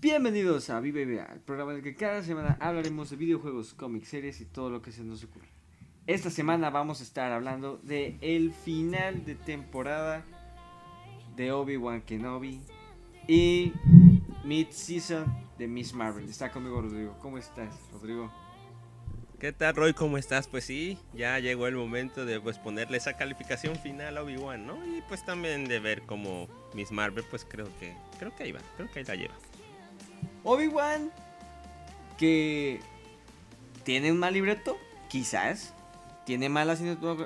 Bienvenidos a Vive Vive, el programa en el que cada semana hablaremos de videojuegos, cómics, series y todo lo que se nos ocurra. Esta semana vamos a estar hablando de el final de temporada de Obi-Wan Kenobi y mid-season de Miss Marvel. Está conmigo Rodrigo. ¿Cómo estás, Rodrigo? ¿Qué tal, Roy? ¿Cómo estás? Pues sí, ya llegó el momento de pues ponerle esa calificación final a Obi-Wan, ¿no? Y pues también de ver cómo Miss Marvel, pues creo que creo que ahí va, creo que ahí la lleva. Obi-Wan que tiene un mal libreto, quizás. Tiene mala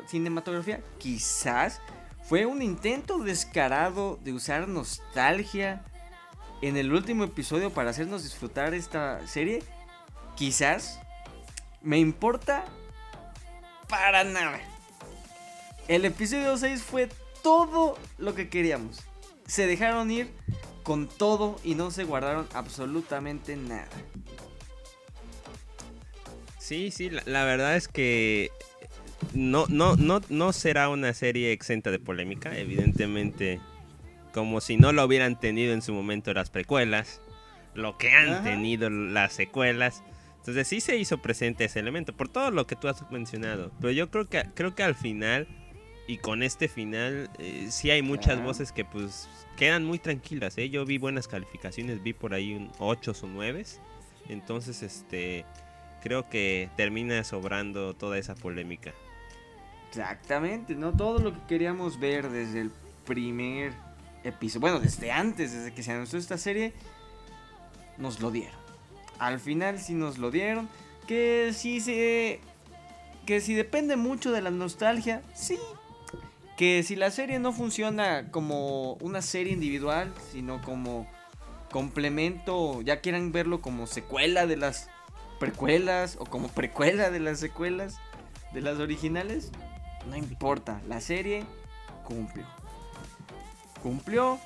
cinematografía, quizás. Fue un intento descarado de usar nostalgia en el último episodio para hacernos disfrutar esta serie. Quizás me importa para nada. El episodio 6 fue todo lo que queríamos. Se dejaron ir con todo y no se guardaron absolutamente nada. Sí, sí, la, verdad es que no, no, no, no será una serie exenta de polémica, evidentemente, como si no lo hubieran tenido en su momento las precuelas, lo que han tenido las secuelas. Entonces sí se hizo presente ese elemento, por todo lo que tú has mencionado. Pero yo creo que, creo que al final, y con este final, eh, sí hay muchas voces que pues quedan muy tranquilas. ¿eh? Yo vi buenas calificaciones, vi por ahí un 8 o 9. Entonces, este, creo que termina sobrando toda esa polémica. Exactamente, ¿no? Todo lo que queríamos ver desde el primer episodio, bueno, desde antes, desde que se anunció esta serie, nos lo dieron. Al final sí nos lo dieron. Que si se. Que si depende mucho de la nostalgia, sí. Que si la serie no funciona como una serie individual, sino como complemento, ya quieran verlo como secuela de las precuelas o como precuela de las secuelas de las originales, no importa, la serie cumplió. Cumplió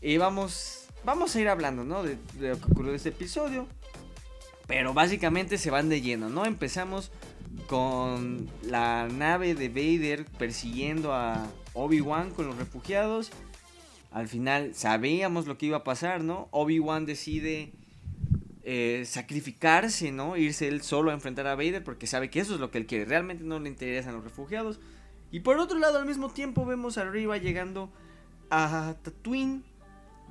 y vamos vamos a ir hablando, ¿no? De, lo que ocurrió en este episodio. Pero básicamente se van de lleno, ¿no? Empezamos con la nave de Vader persiguiendo a Obi-Wan con los refugiados. Al final sabíamos lo que iba a pasar, ¿no? Obi-Wan decide eh, sacrificarse, ¿no? Irse él solo a enfrentar a Vader porque sabe que eso es lo que él quiere. Realmente no le interesan los refugiados. Y por otro lado, al mismo tiempo vemos arriba llegando a Tatooine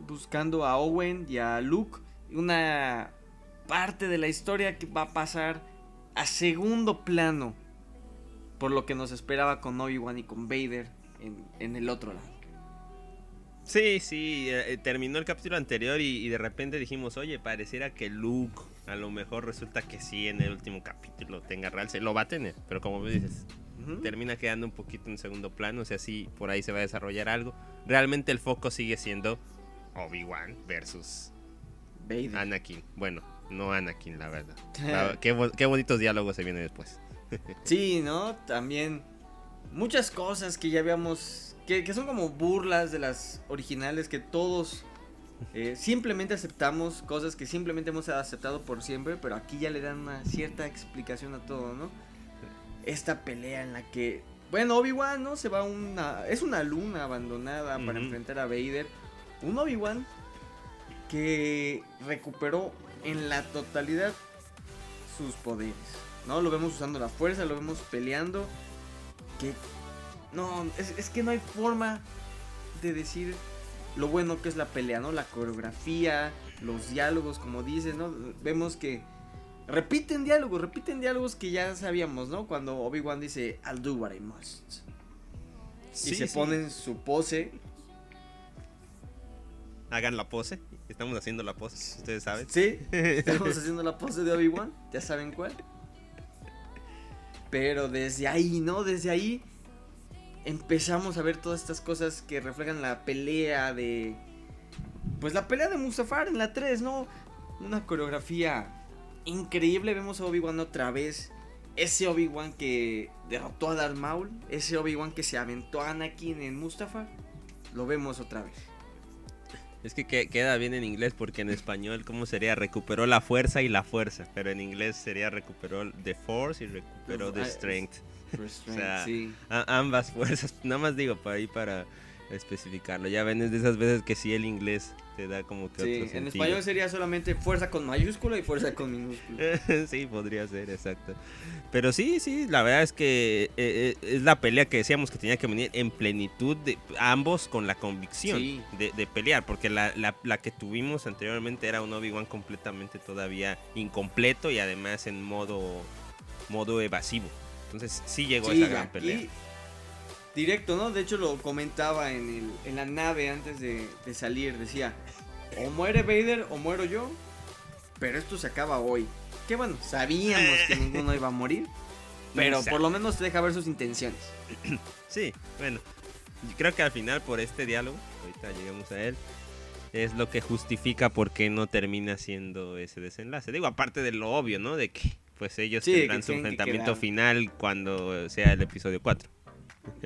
buscando a Owen y a Luke. Una parte de la historia que va a pasar a segundo plano. Por lo que nos esperaba con Obi-Wan y con Vader en, el otro lado. Sí, sí, eh, terminó el capítulo anterior y, de repente dijimos, oye, pareciera que Luke a lo mejor resulta que sí en el último capítulo tenga real, se lo va a tener, pero como dices, termina quedando un poquito en segundo plano, o sea, sí, por ahí se va a desarrollar algo. Realmente el foco sigue siendo Obi-Wan versus Anakin. Bueno, no Anakin, la verdad. qué, bonitos diálogos se vienen después. sí, ¿no? También muchas cosas que ya habíamos, que, son como burlas de las originales que todos eh, simplemente aceptamos, cosas que simplemente hemos aceptado por siempre, pero aquí ya le dan una cierta explicación a todo, ¿no? Esta pelea en la que, bueno, Obi-Wan, ¿no? Se va a una, es una luna abandonada para enfrentar a Vader un Obi-Wan que recuperó en la totalidad sus poderes. ¿No? Lo vemos usando la fuerza, lo vemos peleando. Que. No, es, que no hay forma de decir lo bueno que es la pelea, ¿no? La coreografía, los diálogos, como dices, ¿no? Vemos que repiten diálogos, repiten diálogos que ya sabíamos, ¿no? Cuando Obi-Wan dice, I'll do what I must. y se ponen su pose hagan la pose. Estamos haciendo la pose, ustedes saben. Sí, estamos haciendo la pose de Obi-Wan, ya saben cuál. Pero desde ahí, ¿no? Desde ahí empezamos a ver todas estas cosas que reflejan la pelea de... Pues la pelea de Mustafar en la 3, ¿no? Una coreografía increíble. Vemos a Obi-Wan otra vez. Ese Obi-Wan que derrotó a Darth Maul. Ese Obi-Wan que se aventó a Anakin en Mustafar. Lo vemos otra vez. Es que queda bien en inglés porque en español, ¿cómo sería? Recuperó la fuerza y la fuerza. Pero en inglés sería recuperó the force y recuperó the strength. o sea, ambas fuerzas. Nada más digo para ahí para especificarlo. Ya ven, es de esas veces que sí el inglés te da como que sí, en español sería solamente fuerza con mayúscula y fuerza con minúscula. sí, podría ser, exacto. Pero sí, sí, la verdad es que eh, eh, es la pelea que decíamos que tenía que venir en plenitud de ambos con la convicción de, pelear, porque la, la, que tuvimos anteriormente era un Obi-Wan completamente todavía incompleto y además en modo, modo evasivo. Entonces sí llegó esa gran pelea directo, ¿no? De hecho lo comentaba en, el, en la nave antes de, salir. Decía, o muere Vader o muero yo. Pero esto se acaba hoy. Que bueno, sabíamos que ninguno iba a morir. Pero por lo menos te deja ver sus intenciones. Sí, bueno. Creo que al final por este diálogo, ahorita llegamos a él, es lo que justifica por qué no termina siendo ese desenlace. Digo, aparte de lo obvio, ¿no? De que pues ellos tendrán su enfrentamiento final cuando sea el episodio 4.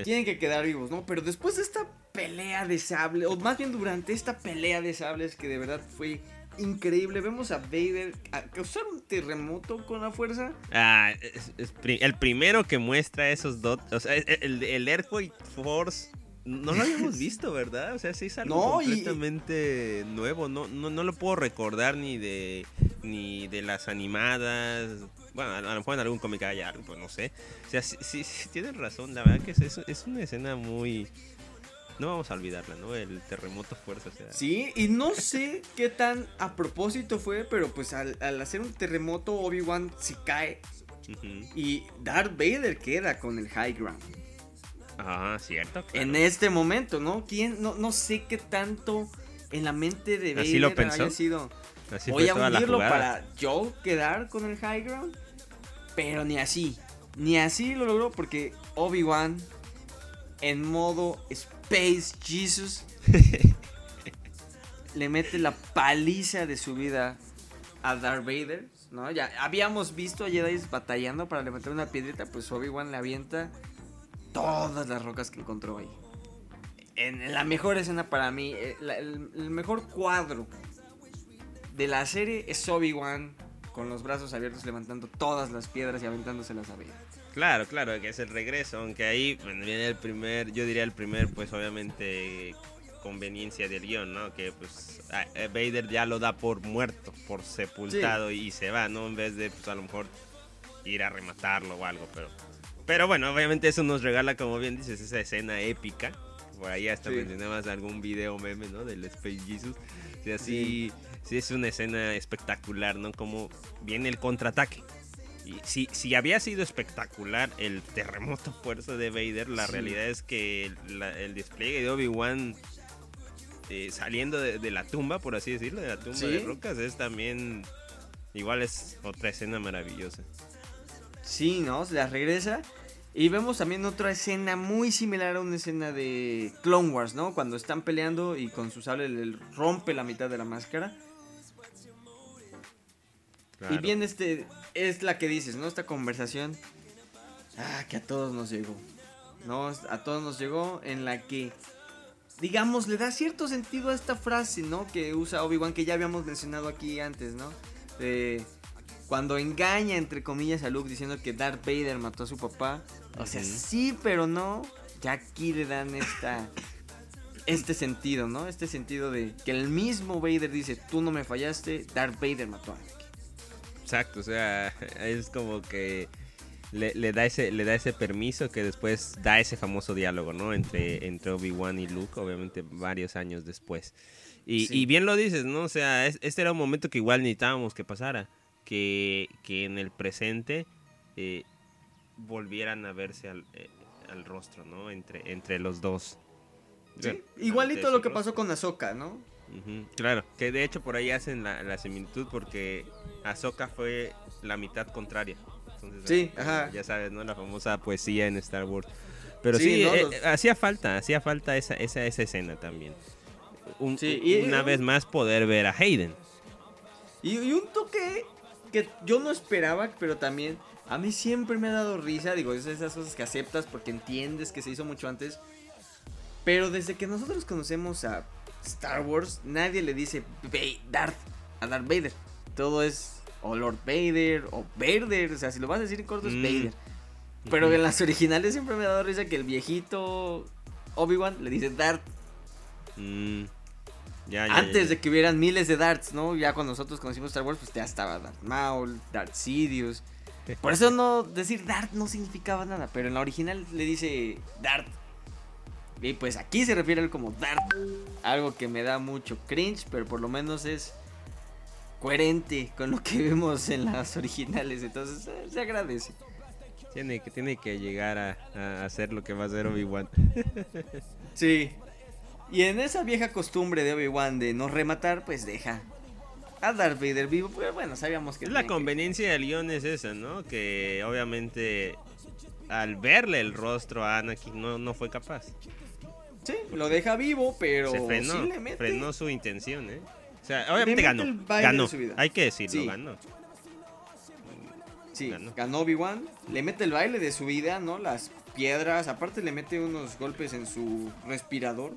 Tienen que quedar vivos, ¿no? Pero después de esta pelea de sables, o más bien durante esta pelea de sables que de verdad fue increíble, vemos a Vader causar un terremoto con la fuerza. Ah, es, el primero que muestra esos dos, o sea, el, el Earthquake Force no lo habíamos visto, ¿verdad? O sea, sí es algo completamente nuevo. No, no, no lo puedo recordar ni de ni de las animadas. Bueno, a, lo mejor en algún cómic hay algo, pues no sé. O sea, sí, sí, tienen razón. La verdad que es, es una escena muy... No vamos a olvidarla, ¿no? El terremoto fuerza. O sea. Sí, y no sé qué tan a propósito fue, pero pues al, hacer un terremoto, Obi-Wan se cae. Y Darth Vader queda con el high ground. Ah, cierto. En este momento, ¿no? ¿Quién? No, no sé qué tanto en la mente de Vader lo haya sido. Voy a hundirlo para yo quedar con el high ground. Pero ni así. Ni así lo logró porque Obi-Wan en modo Space Jesus le mete la paliza de su vida a Darth Vader. ¿no? Ya habíamos visto a Jedi batallando para levantar una piedrita, pues Obi-Wan le avienta todas las rocas que encontró ahí. En la mejor escena para mí, eh, el mejor cuadro de la serie es Obi-Wan con los brazos abiertos levantando todas las piedras y aventándoselas a Vader. Claro, claro, que es el regreso, aunque ahí viene el primer, yo diría el primer, pues obviamente conveniencia del guion, ¿no? Que pues Vader ya lo da por muerto, por sepultado y se va, ¿no? En vez de, pues a lo mejor ir a rematarlo o algo, pero... Pero bueno, obviamente eso nos regala, como bien dices, esa escena épica. Por ahí hasta mencionabas algún video meme, ¿no? Del Space Jesus. Y así sí es una escena espectacular, ¿no? Como viene el contraataque. Y si, si había sido espectacular el terremoto fuerza de Vader, la realidad es que el, despliegue de Obi-Wan eh, saliendo de, la tumba, por así decirlo, de la tumba de rocas, es también. Igual es otra escena maravillosa. Sí, ¿no? Se la regresa. Y vemos también otra escena muy similar a una escena de Clone Wars, ¿no? Cuando están peleando y con su sable le rompe la mitad de la máscara. Y bien, este es la que dices, ¿no? Esta conversación. Ah, que a todos nos llegó. ¿No? A todos nos llegó en la que, digamos, le da cierto sentido a esta frase, ¿no? Que usa Obi-Wan, que ya habíamos mencionado aquí antes, ¿no? Cuando engaña, entre comillas, a Luke diciendo que Darth Vader mató a su papá. O sea, sí, pero no. Ya aquí le dan esta este sentido, ¿no? Este sentido de que el mismo Vader dice, tú no me fallaste, Darth Vader mató a Exacto, o sea, es como que le, da ese, le da ese permiso que después da ese famoso diálogo, ¿no? Entre, entre Obi-Wan y Luke, obviamente varios años después. Y, bien lo dices, ¿no? O sea, este era un momento que igual necesitábamos que pasara. Que, en el presente eh, volvieran a verse al, eh, rostro, ¿no? Entre, entre los dos. Sí, igualito lo que pasó con Ahsoka, ¿no? claro, que de hecho por ahí hacen la, similitud porque Ahsoka fue la mitad contraria. sí, ajá. Ya sabes, ¿no? La famosa poesía en Star Wars. Pero sí, eh, hacía falta, hacía falta esa, esa, esa escena también. una vez más poder ver a Hayden. Y, un toque que yo no esperaba, pero también a mí siempre me ha dado risa. Digo, es esas cosas que aceptas porque entiendes que se hizo mucho antes. Pero desde que nosotros conocemos a Star Wars, nadie le dice Darth a Darth Vader. Todo es o Lord Vader o Vader. O sea, si lo vas a decir en corto es mm. Vader. Pero en las originales siempre me ha dado risa que el viejito Obi-Wan le dice Dart. Mm, ya, ya, ya, Antes ya. de que hubieran miles de Darts, ¿no? Ya cuando nosotros conocimos Star Wars, pues ya estaba Darth Maul, Darth Sidious. Por eso no decir Dart no significaba nada, pero en la original le dice Dart. Y pues aquí se refiere a él como Dart. Algo que me da mucho cringe, pero por lo menos es coherente con lo que vemos en las originales. Entonces eh, se agradece. Tiene que, tiene que llegar a, a hacer lo que va a hacer Obi-Wan. Sí. Y en esa vieja costumbre de Obi-Wan de no rematar, pues deja a Darth Vader vivo. Pero bueno, sabíamos que. La tenía que- conveniencia del guion es esa, ¿no? Que obviamente al verle el rostro a Anakin no, no fue capaz. Sí, lo deja vivo, pero Se frenó, sí le mete. frenó su intención, ¿eh? O sea, obviamente ganó. Ganó. Hay que decirlo, Sí. ganó. Sí, ganó. ganó, Obi-Wan. Le mete el baile de su vida, ¿no? Las piedras. Aparte, le mete unos golpes en su respirador.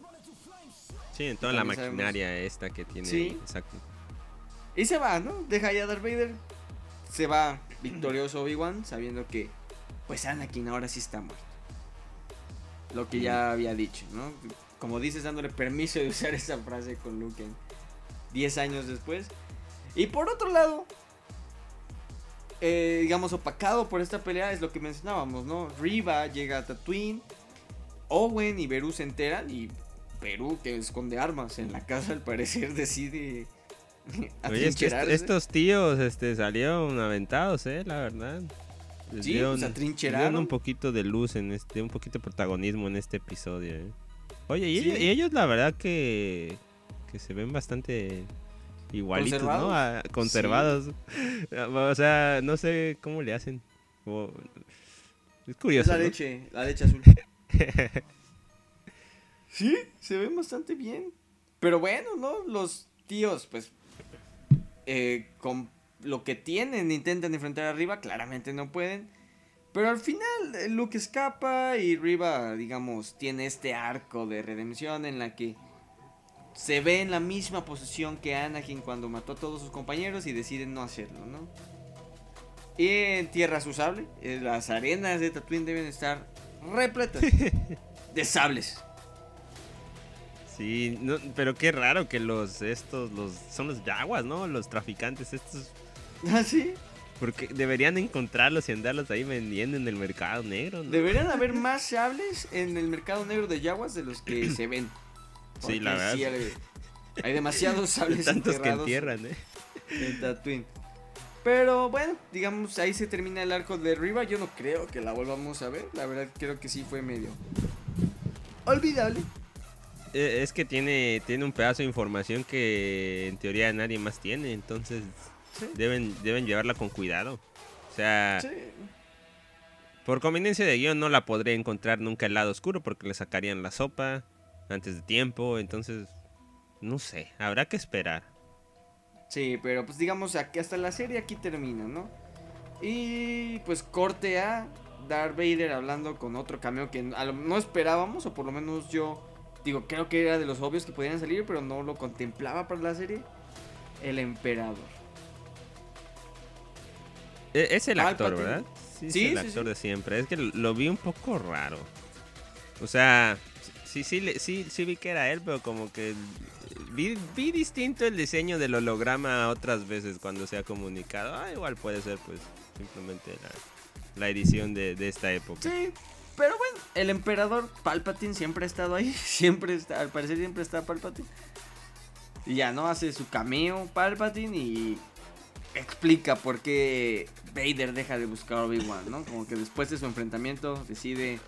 Sí, en toda la sabemos. maquinaria esta que tiene. Sí. Exacto. Y se va, ¿no? Deja ya a Darth Vader. Se va victorioso Obi-Wan, sabiendo que, pues Anakin ahora sí está muerto. Lo que ya había dicho, ¿no? Como dices, dándole permiso de usar esa frase con Luke en 10 años después. Y por otro lado, eh, digamos, opacado por esta pelea es lo que mencionábamos, ¿no? Riva llega a Tatooine, Owen y Beru se enteran y Perú, que esconde armas en la casa, al parecer decide Oye, es que estos tíos este, salieron aventados, ¿eh? La verdad. Les Sí, pues, atrincheraron. dieron un poquito de luz en este, un poquito de protagonismo en este episodio, ¿eh? Oye, y, Sí. ellos, y ellos la verdad que, que se ven bastante igualitos, ¿no? ¿Conservados? A- conservados. O sea, no sé cómo le hacen. Es Es curioso, la ¿no? leche, la leche azul. sí, se ven bastante bien. Pero bueno, ¿no? Los tíos, pues, eh, con lo que tienen, intentan enfrentar a Riva, claramente no pueden. Pero al final eh, Luke escapa y Riva, digamos, tiene este arco de redención en la que se ve en la misma posición que Anakin cuando mató a todos sus compañeros y deciden no hacerlo, ¿no? Y entierra su sable. eh, Las arenas de Tatooine deben estar repletas de sables. Sí, no, pero qué raro que los estos los son los yaguas, ¿no? Los traficantes estos ¿Ah, sí? porque deberían encontrarlos y andarlos ahí vendiendo en el mercado negro, ¿no? Deberían haber más sables en el mercado negro de Yaguas de los que se ven. Sí, la verdad. hay, hay demasiados sables Tantos que entierran, ¿eh? en Tatooine. Pero bueno, digamos, ahí se termina el arco de Riva. Yo no creo que la volvamos a ver. La verdad, creo que sí fue medio olvidable. Eh, Es que tiene, tiene un pedazo de información que en teoría nadie más tiene, entonces Sí. deben, deben llevarla con cuidado. O sea, Sí. por conveniencia de guion no la podré encontrar nunca el lado oscuro porque le sacarían la sopa antes de tiempo, entonces no sé, habrá que esperar. Sí, pero pues digamos aquí hasta la serie aquí termina, ¿no? Y pues corte a Darth Vader hablando con otro cameo que no esperábamos, o por lo menos yo digo, creo que era de los obvios que podían salir, pero no lo contemplaba para la serie. El emperador. E- Es el actor, Palpatine. ¿verdad? Sí, es Sí, el sí, actor sí. de siempre. Es que lo vi un poco raro. O sea, sí, sí, sí, sí vi que era él, pero como que vi, vi distinto el diseño del holograma otras veces cuando se ha comunicado. Ah, igual puede ser, pues, simplemente la, la edición de, de esta época. Sí, pero bueno, el emperador Palpatine siempre ha estado ahí. Siempre está, al parecer siempre está Palpatine. Y ya, ¿no? Hace su cameo Palpatine y explica por qué Vader deja de buscar a Obi-Wan, ¿no? Como que después de su enfrentamiento decide,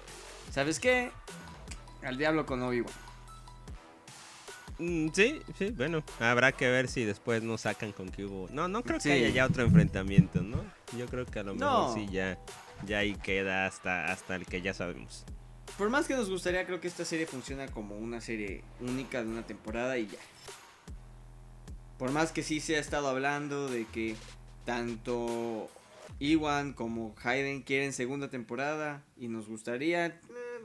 ¿sabes qué? Al diablo con Obi-Wan. Mm, sí, sí, bueno, habrá que ver si después nos sacan con que hubo... No, no creo Sí. que haya ya otro enfrentamiento, ¿no? Yo creo que a lo mejor No. sí ya, ya ahí queda hasta, hasta el que ya sabemos. Por más que nos gustaría, creo que esta serie funciona como una serie única de una temporada y ya. Por más que sí se ha estado hablando de que tanto Iwan como Hayden quieren segunda temporada y nos gustaría, eh,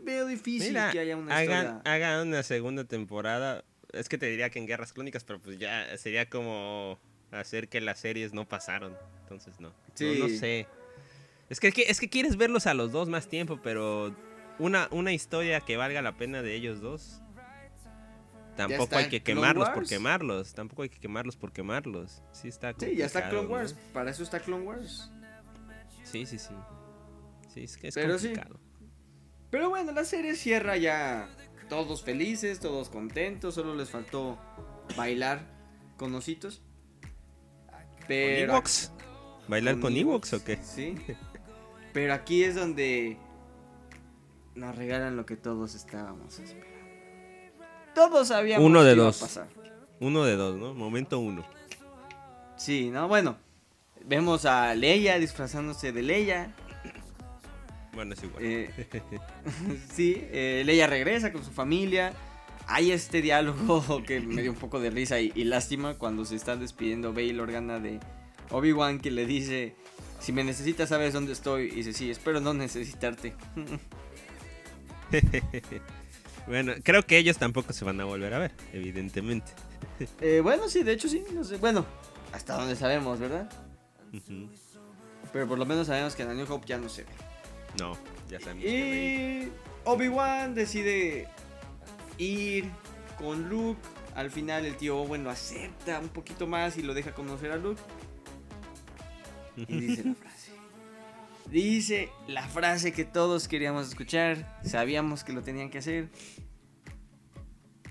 veo difícil Mira, que haya una hagan, historia. hagan una segunda temporada. Es que te diría que en Guerras Clónicas, pero pues ya sería como hacer que las series no pasaron. Entonces no. Sí. No, no sé. Es que, es que es que quieres verlos a los dos más tiempo, pero una, una historia que valga la pena de ellos dos. Tampoco hay que quemarlos por quemarlos. Tampoco hay que quemarlos por quemarlos. Sí, está Sí, ya está Clone Wars. ¿no? Para eso está Clone Wars. Sí, sí, sí. Sí, es que es Pero sí. complicado. Pero bueno, la serie cierra ya todos felices, todos contentos. Solo les faltó bailar con ositos. ¿Con Pero Ewoks? ¿Bailar con Ewoks o qué? Sí. Pero aquí es donde nos regalan lo que todos estábamos esperando. Todos sabíamos Uno de que iba a dos. pasar. Uno de dos, ¿no? Momento uno. Sí, no, bueno. Vemos a Leia disfrazándose de Leia. Bueno, es igual. Eh, sí, eh, Leia regresa con su familia. Hay este diálogo que me dio un poco de risa y, y lástima cuando se están despidiendo Bail Organa de Obi-Wan que le dice, si me necesitas sabes dónde estoy. Y dice, sí, espero no necesitarte. bueno, creo que ellos tampoco se van a volver a ver, evidentemente. Eh, bueno, sí, de hecho sí, no sé. Bueno, hasta donde sabemos, ¿verdad? Pero por lo menos sabemos que en A New Hope ya no se ve. No, ya sabemos que Y Obi-Wan decide ir con Luke. Al final el tío Owen lo acepta un poquito más y lo deja conocer a Luke. Y dice la frase. Dice la frase que todos queríamos escuchar. Sabíamos que lo tenían que hacer.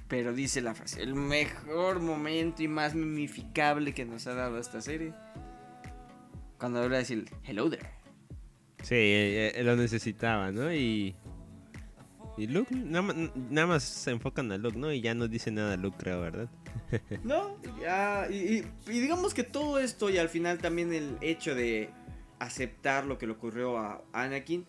Pero dice la frase. El mejor momento y más mimificable que nos ha dado esta serie. Cuando habla de decir hello there. Sí, eh, eh, lo necesitaba, ¿no? Y. Y Luke, nada, más se enfocan a Luke, ¿no? Y ya no dice nada Luke, creo, ¿verdad? No, ya, y, y- y digamos que todo esto y al final también el hecho de aceptar lo que le ocurrió a Anakin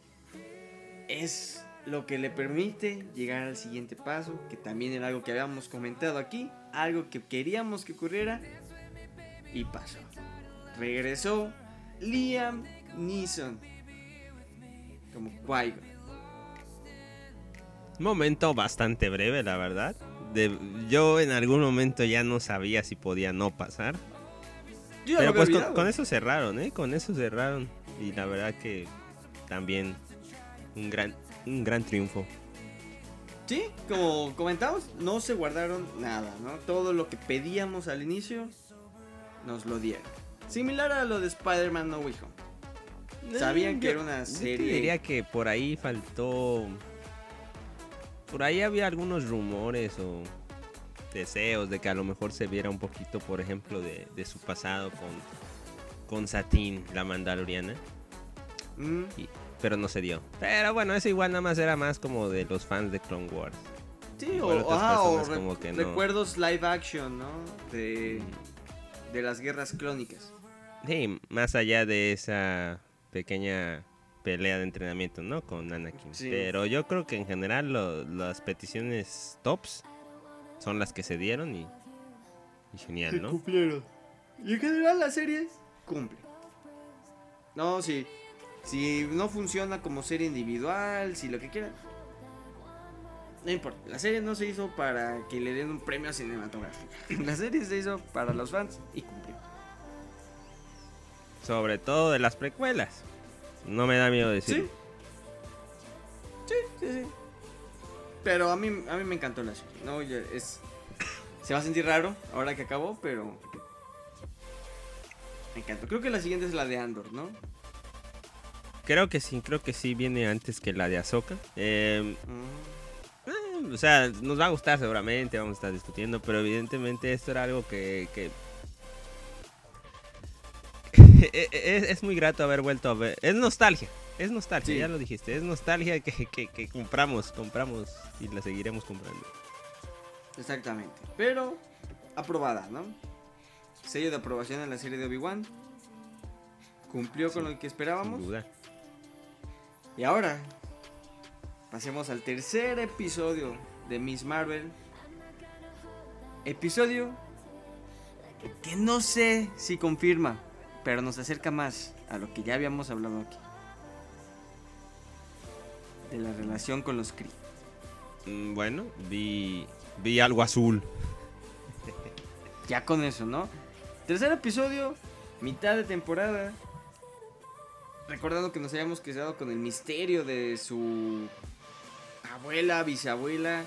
es lo que le permite llegar al siguiente paso, que también era algo que habíamos comentado aquí, algo que queríamos que ocurriera y pasó. Regresó Liam Neeson como. Un momento bastante breve, la verdad. Yo en algún momento ya no sabía si podía no pasar. Yo ya Pero pues con, eso cerraron, ¿eh? Con eso cerraron. Y la verdad que también un gran, un gran triunfo. Sí, como comentamos, no se guardaron nada, ¿no? Todo lo que pedíamos al inicio nos lo dieron. Similar a lo de Spider-Man No Way Home. Sabían Eh, que yo- era una yo serie. diría que por ahí faltó. Por ahí había algunos rumores o deseos de que a lo mejor se viera un poquito, por ejemplo, de, de su pasado con, con Satín, la Mandaloriana. Mm, y- pero no se dio. Pero bueno, eso igual nada más era más como de los fans de Clone Wars. sí, o, ajá, o re- como que no. recuerdos live action, ¿no? De, Mm. de las guerras clónicas. Sí, más allá de esa pequeña pelea de entrenamiento, ¿no? Con Anakin. Sí. Pero yo creo que en general lo- las peticiones tops son las que se dieron y, y genial, ¿no? cumplieron. Y en general la serie cumple. No, si, si no funciona como serie individual, si lo que quieran. No importa, la serie no se hizo para que le den un premio cinematográfico. La serie se hizo para los fans y cumplió. Sobre todo de las precuelas. No me da miedo Sí. decir. Sí, sí, sí. Pero a mí, a mí me encantó la serie. No, es, se va a sentir raro ahora que acabó, pero me encantó. Creo que la siguiente es la de Andor, ¿no? Creo que sí, creo que sí viene antes que la de Ahsoka. Eh, Mm. Eh, o sea, nos va a gustar seguramente, vamos a estar discutiendo, pero evidentemente esto era algo que... que- E- e- es, es muy grato haber vuelto a ver. Es nostalgia, es nostalgia, Sí. ya lo dijiste, es nostalgia que, que- que compramos, compramos y la seguiremos comprando. Exactamente. Pero aprobada, ¿no? Sello de aprobación en la serie de Obi-Wan. Cumplió con lo que esperábamos. Sin duda. Y ahora, pasemos al tercer episodio de Miss Marvel. Episodio que no sé si confirma, pero nos acerca más a lo que ya habíamos hablado aquí. De la relación con los Kree. Mm, Bueno, vi, vi algo azul. Ya con eso, ¿no? Tercer episodio, mitad de temporada. Recordando que nos habíamos quedado con el misterio de su abuela, bisabuela,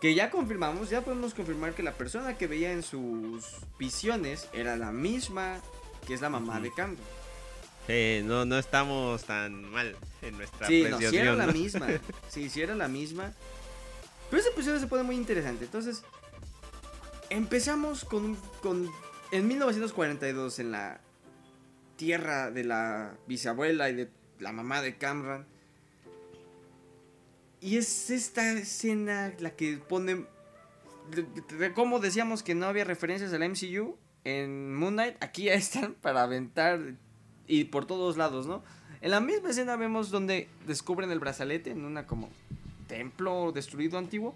que ya confirmamos, ya podemos confirmar que la persona que veía en sus visiones era la misma que es la mamá de Camden. Eh, no, no estamos tan mal en nuestra Sí, no, si era la misma. Sí, si era la misma. Pero ese episodio se pone muy interesante. Entonces, empezamos con, con. En 1942, en la tierra de la bisabuela y de la mamá de Cameron. Y es esta escena la que pone. Como decíamos que no había referencias al MCU en Moon Knight, aquí ya están para aventar y por todos lados, ¿no? En la misma escena vemos donde descubren el brazalete en una como templo destruido antiguo.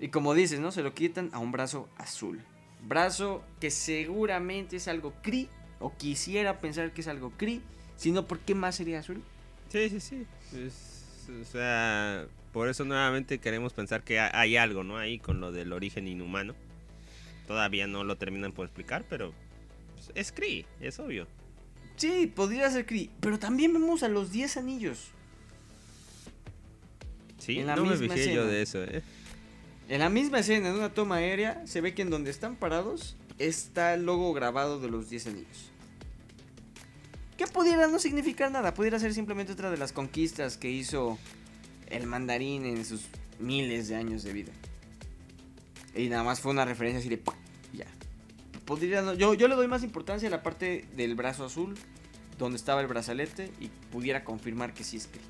Y como dices, ¿no? Se lo quitan a un brazo azul. Brazo que seguramente es algo Kree. O quisiera pensar que es algo Kree. Si no, ¿por qué más sería azul? Sí, sí, sí. o sea, por eso nuevamente queremos pensar que hay algo, ¿no? Ahí con lo del origen inhumano. Todavía no lo terminan por explicar, pero pues, es Kree, es obvio. Sí, podría ser Kree. Pero también vemos a los 10 anillos. Sí, en la no me fijé yo de eso, ¿eh? En la misma escena, en una toma aérea, se ve que en donde están parados está el logo grabado de los 10 anillos. Que pudiera no significar nada, pudiera ser simplemente otra de las conquistas que hizo el mandarín en sus miles de años de vida. Y nada más fue una referencia así de... Podría, yo, yo le doy más importancia a la parte del brazo azul, donde estaba el brazalete, y pudiera confirmar que sí es que.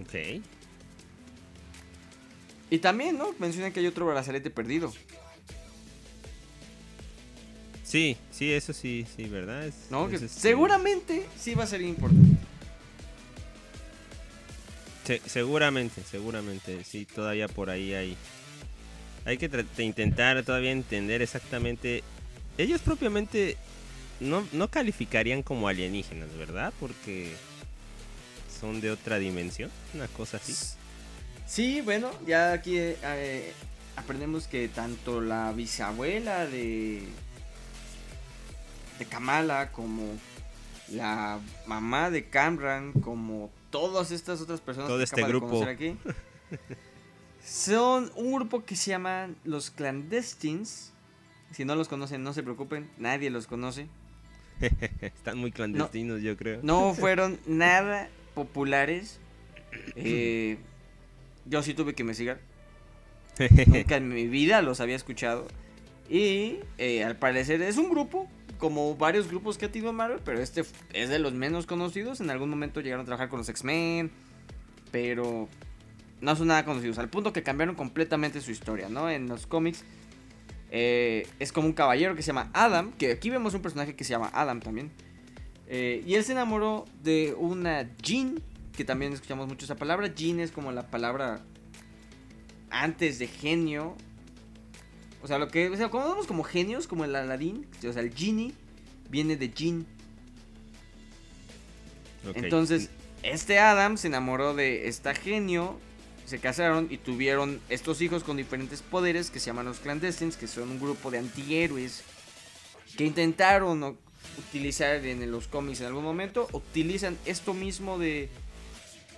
Ok. Y también, ¿no? Mencionan que hay otro brazalete perdido. Sí, sí, eso sí, sí, ¿verdad? no, que seguramente sí va a ser importante. seguramente, seguramente, sí, todavía por ahí hay hay que intentar todavía entender exactamente. Ellos propiamente no, no calificarían como alienígenas, ¿verdad? Porque son de otra dimensión, una cosa así. Sí, bueno, ya aquí eh, aprendemos que tanto la bisabuela de de Kamala como la mamá de Camran como todas estas otras personas Todo este grupo aquí Son un grupo que se llaman los clandestines. Si no los conocen, no se preocupen, nadie los conoce. Están muy clandestinos, yo creo. No fueron nada populares. Eh, yo sí tuve que investigar. Nunca en mi vida los había escuchado. Y eh, al parecer es un grupo, como varios grupos que ha tenido Marvel, pero este es de los menos conocidos. En algún momento llegaron a trabajar con los X-Men, pero no son nada conocidos, al punto que cambiaron completamente su historia, ¿no? En los cómics eh, es como un caballero que se llama Adam, que aquí vemos un personaje que se llama Adam también. Eh, y él se enamoró de una Jean, que también escuchamos mucho esa palabra. Jean es como la palabra antes de genio. O sea, lo que, o sea, como vemos como genios, como el Aladdin, o sea, el genie viene de Jean. Entonces, este Adam se enamoró de esta genio se casaron y tuvieron estos hijos con diferentes poderes que se llaman los clandestines, que son un grupo de antihéroes que intentaron utilizar en los cómics en algún momento, utilizan esto mismo de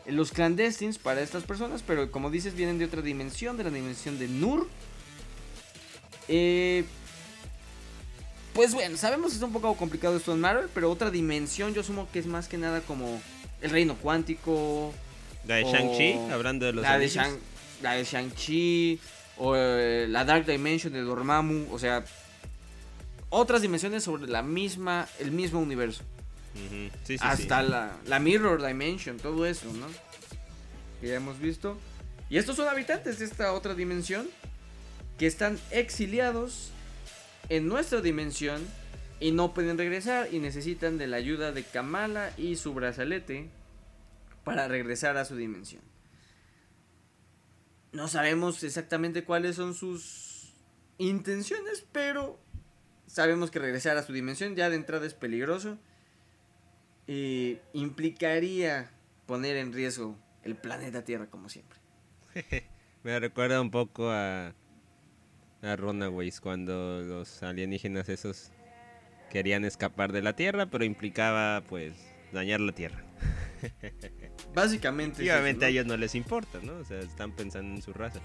los clandestines para estas personas, pero como dices vienen de otra dimensión, de la dimensión de Nur. Eh, pues bueno, sabemos que es un poco complicado esto en Marvel, pero otra dimensión yo asumo que es más que nada como el reino cuántico, la de Shang-Chi, hablando de los la de, Shang, la de Shang-Chi, o eh, la Dark Dimension de Dormammu, o sea, otras dimensiones sobre la misma, el mismo universo. Hasta La, la Mirror Dimension, todo eso, ¿no? Que ya hemos visto. Y estos son habitantes de esta otra dimensión que están exiliados en nuestra dimensión y no pueden regresar y necesitan de la ayuda de Kamala y su brazalete para regresar a su dimensión. No sabemos exactamente cuáles son sus intenciones, pero sabemos que regresar a su dimensión ya de entrada es peligroso. Y implicaría poner en riesgo el planeta Tierra como siempre. Me recuerda un poco a, a Runaways cuando los alienígenas esos querían escapar de la Tierra, pero implicaba pues dañar la Tierra. Básicamente. Y obviamente a ellos no les importa, ¿no? O sea, están pensando en su raza.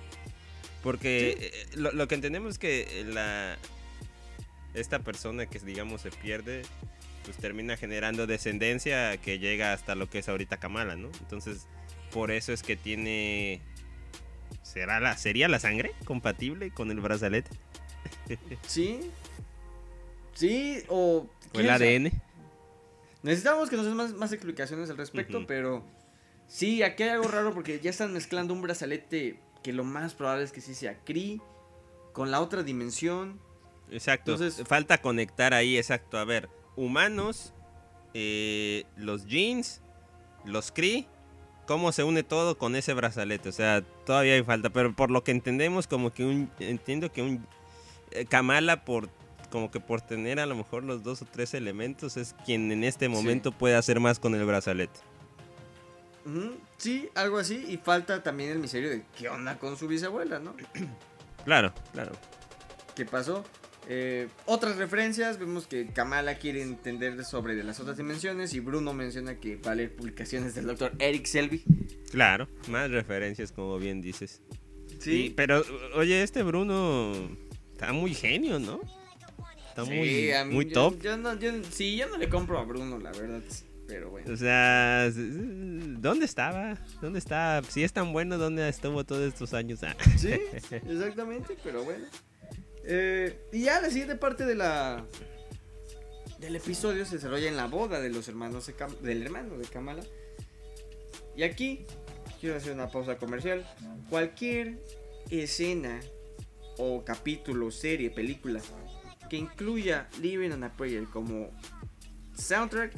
Porque eh, lo, lo, que entendemos es que la esta persona que digamos se pierde, pues termina generando descendencia que llega hasta lo que es ahorita Kamala, ¿no? Entonces, por eso es que tiene ¿Será la, ¿Sería la sangre compatible con el brazalete? Sí. Sí, o. ¿O el ADN? Necesitamos que nos den más, más explicaciones al respecto, pero. Sí, aquí hay algo raro porque ya están mezclando un brazalete que lo más probable es que sí sea Cree con la otra dimensión. Exacto. Entonces, falta conectar ahí, exacto. A ver, humanos, eh, los jeans, los Cree cómo se une todo con ese brazalete. O sea, todavía hay falta. Pero por lo que entendemos, como que un. Entiendo que un. Eh, Kamala, por. Como que por tener a lo mejor los dos o tres elementos, es quien en este momento puede hacer más con el brazalete. Sí, algo así. Y falta también el misterio de qué onda con su bisabuela, ¿no? claro, claro. ¿Qué pasó? Eh, otras referencias, vemos que Kamala quiere entender sobre de las otras dimensiones y Bruno menciona que va a leer publicaciones del doctor Eric Selby. Claro, más referencias como bien dices. Sí. pero, oye, este Bruno está muy genio, ¿no? Está muy, muy top. Yo, no, sí, yo no le compro a Bruno, la verdad. Pero bueno. O sea, ¿dónde estaba? ¿Dónde está? Si es tan bueno, ¿dónde estuvo todos estos años? Ah. Sí, exactamente, pero bueno. Eh, y ya la siguiente parte de la del episodio se desarrolla en la boda de los hermanos del hermano de Kamala. Y aquí quiero hacer una pausa comercial. Cualquier escena o capítulo, serie, película que incluya Living on a Prayer como soundtrack,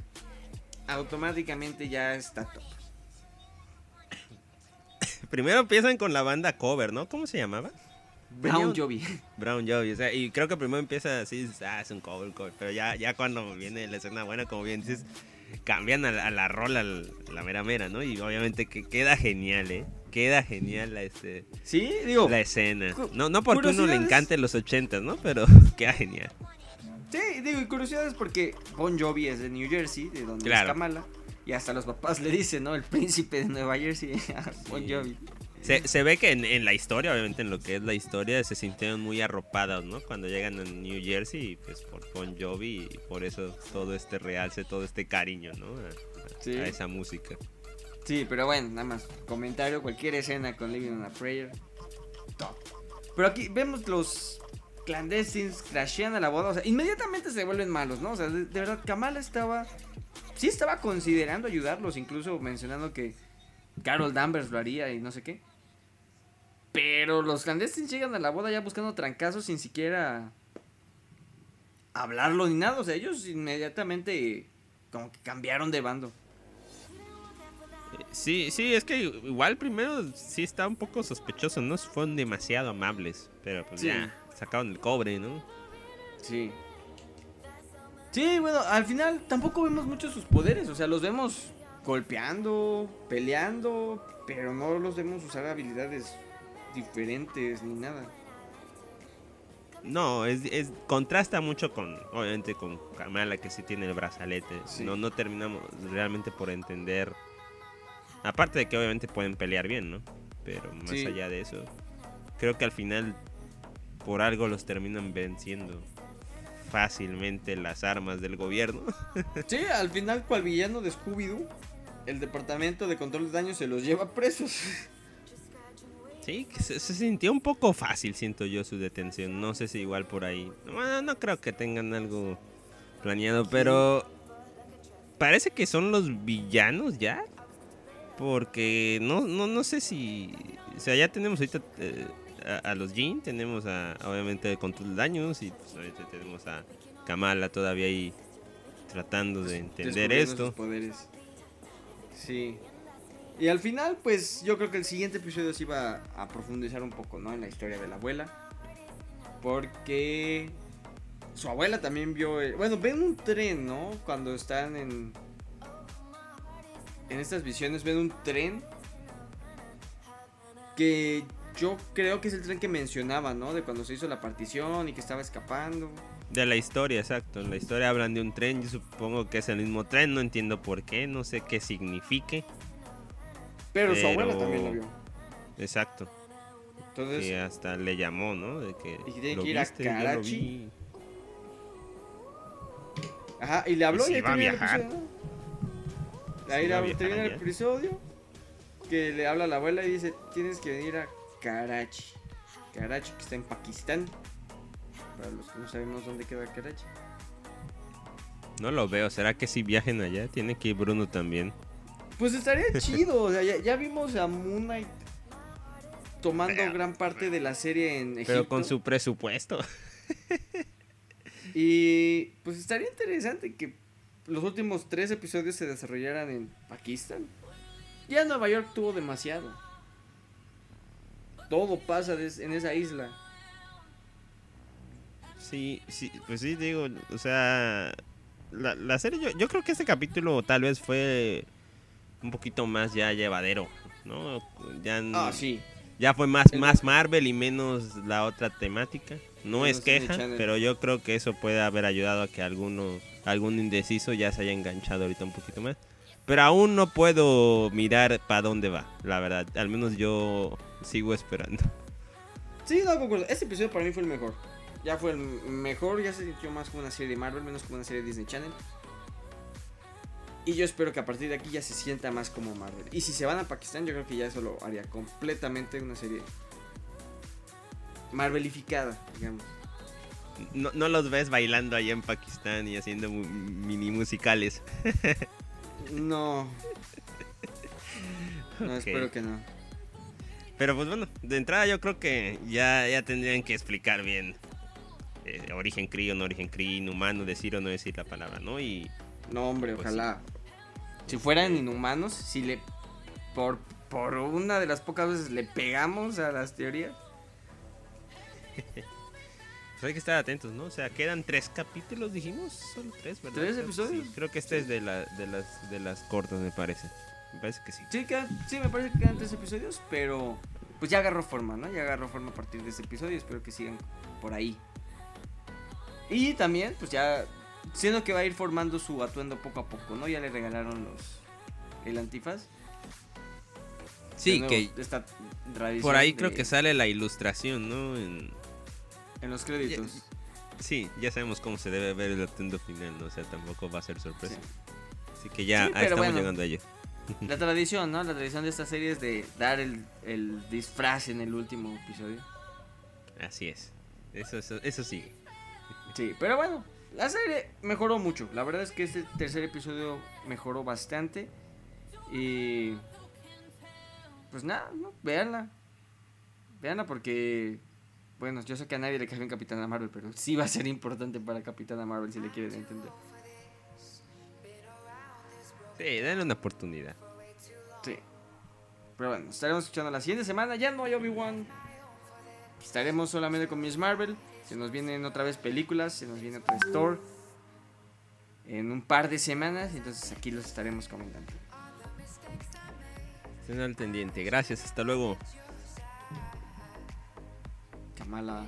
automáticamente ya está top. Primero empiezan con la banda cover, ¿no? ¿Cómo se llamaba? Brown Jovi. Brown Jovi, o sea, y creo que primero empieza así, ah, es un cover, cover, pero ya, ya cuando viene la escena buena, como bien dices, cambian a la, a la rola, la mera mera, ¿no? Y obviamente que queda genial, ¿eh? Queda genial la, este, ¿Sí? Digo, la escena. No, no porque uno le encante los ochentas, ¿no? Pero queda genial. Sí, digo, y curiosidades porque Bon Jovi es de New Jersey, de donde es Kamala. Y hasta los papás le dicen, ¿no? El príncipe de Nueva Jersey a Bon Jovi. Se, ve que en, la historia, obviamente en lo que es la historia, se sintieron muy arropados, ¿no? Cuando llegan a New Jersey, pues por Bon Jovi, y por eso todo este realce, todo este cariño, ¿no? A, esa música. Sí, pero bueno, nada más, comentario, cualquier escena con Living on a Prayer, top. Pero aquí vemos los clandestines crashean a la boda, o sea, inmediatamente se vuelven malos, ¿no? O sea, de, de verdad, Kamala estaba, sí estaba considerando ayudarlos, incluso mencionando que Carol Danvers lo haría y no sé qué. Pero los clandestinos llegan a la boda ya buscando trancazos sin siquiera hablarlo ni nada. O sea, ellos inmediatamente como que cambiaron de bando. Sí, sí, es que igual primero sí está un poco sospechoso, ¿no? Fueron demasiado amables, pero pues ya sacaron el cobre, ¿no? Sí. Sí, bueno, al final tampoco vemos mucho sus poderes, o sea, los vemos golpeando, peleando, pero no los vemos usar habilidades diferentes ni nada. No, es, es, contrasta mucho con, obviamente, con Kamala que sí tiene el brazalete. No, no terminamos realmente por entender. Aparte de que obviamente pueden pelear bien, ¿no? Pero más allá de eso, creo que al final por algo los terminan venciendo fácilmente las armas del gobierno. Sí, al final cual villano de Scooby-Doo, el departamento de control de daños se los lleva presos. Sí, que se, sintió un poco fácil, siento yo, su detención. No sé si igual por ahí. Bueno, no creo que tengan algo planeado, pero parece que son los villanos ya. Porque no, no, no sé si... O sea, ya tenemos ahorita eh, a, los Jin, tenemos a, obviamente el control de daños y pues tenemos a Kamala todavía ahí tratando de entender esto. Poderes. Sí. Y al final, pues yo creo que el siguiente episodio sí va a profundizar un poco, ¿no? En la historia de la abuela. Porque su abuela también vio... Bueno, ven un tren, ¿no? Cuando están en... En estas visiones ven un tren. Que yo creo que es el tren que mencionaba, ¿no? De cuando se hizo la partición y que estaba escapando. De la historia, exacto. En la historia hablan de un tren, yo supongo que es el mismo tren, no entiendo por qué, no sé qué signifique. Pero, su abuela también lo vio. Exacto. Entonces, que hasta le llamó, ¿no? De que, y que tiene "¿Lo que ir a viste? Lo Karachi". vi". Ajá, y le habló ¿Y y, ahí va a termina el viajar? episodio. Ahí ¿Si va a termina el episodio que le habla a la abuela y dice, tienes que venir a Karachi. Karachi, que está en Pakistán. Para los que no sabemos dónde queda Karachi. No lo veo, ¿será que si viajen allá? Tiene que ir Bruno también. Pues estaría chido, o sea, ya, ya vimos a Moon Knight tomando gran parte de la serie en Egipto. Pero con su presupuesto. Y pues estaría interesante que los últimos tres episodios se desarrollaran en Pakistán. Ya Nueva York tuvo demasiado. Todo pasa en esa isla. Sí, sí, pues sí, digo, o sea, la, la serie, yo, yo creo que este capítulo tal vez fue un poquito más ya llevadero, ¿no? Ya, Ah, sí. ya fue más, más Marvel y menos la otra temática. No Menos es queja, pero yo creo que eso puede haber ayudado a que alguno, algún indeciso ya se haya enganchado ahorita un poquito más. Pero aún no puedo mirar para dónde va, la verdad. Al menos yo sigo esperando. Sí, no concuerdo. Este episodio para mí fue el mejor. Ya fue el mejor, ya se sintió más como una serie de Marvel, menos como una serie de Disney Channel. Y yo espero que a partir de aquí ya se sienta más como Marvel. Y si se van a Pakistán, yo creo que ya eso lo haría completamente una serie Marvelificada, digamos. No, no los ves bailando allá en Pakistán y haciendo mini musicales. No. No, espero que no. Pero pues bueno, de entrada yo creo que ya, ya tendrían que explicar bien eh, origen o no origen Cree, inhumano, decir o no decir la palabra, ¿no? Y No, hombre, Pues ojalá. Si fueran inhumanos, si le. Por, por una de las pocas veces le pegamos a las teorías. pues hay que estar atentos, ¿no? O sea, quedan tres capítulos, dijimos, solo tres, ¿verdad? ¿Tres episodios? sí, creo que este es de, la, de, las, de las cortas, me parece. Me parece que sí. Sí, quedan- sí, me parece que quedan tres episodios, pero. Pues ya agarró forma, ¿no? Ya agarró forma a partir de este episodio. Espero que sigan por ahí. Y también, pues ya. Siendo que va a ir formando su atuendo poco a poco, ¿no? Ya le regalaron los. El antifaz. Sí, nuevo, que esta por ahí de- creo que sale la ilustración, ¿no? En- En los créditos. Sí, ya sabemos cómo se debe ver el atuendo final, ¿no? O sea, tampoco va a ser sorpresa. Sí. Así que ya Sí, ahí pero estamos bueno. llegando a ello. La tradición, ¿no? La tradición de esta serie es de dar el, el disfraz en el último episodio. Así es. Eso, eso, eso sí. Sí, pero bueno, la serie mejoró mucho. La verdad es que este tercer episodio mejoró bastante. Y. Pues nada, ¿no? Véanla. Véanla porque. Bueno, yo sé que a nadie le cae bien Capitana Marvel, pero sí va a ser importante para Capitana Marvel si le quieren entender. Sí, denle una oportunidad. Sí. Pero bueno, estaremos escuchando la siguiente semana. Ya no hay Obi-Wan. Estaremos solamente con Miss Marvel. Se nos vienen otra vez películas. Se nos viene otra Store. En un par de semanas. Entonces aquí los estaremos comentando. Estén al tendiente. Gracias, hasta luego. Kamala.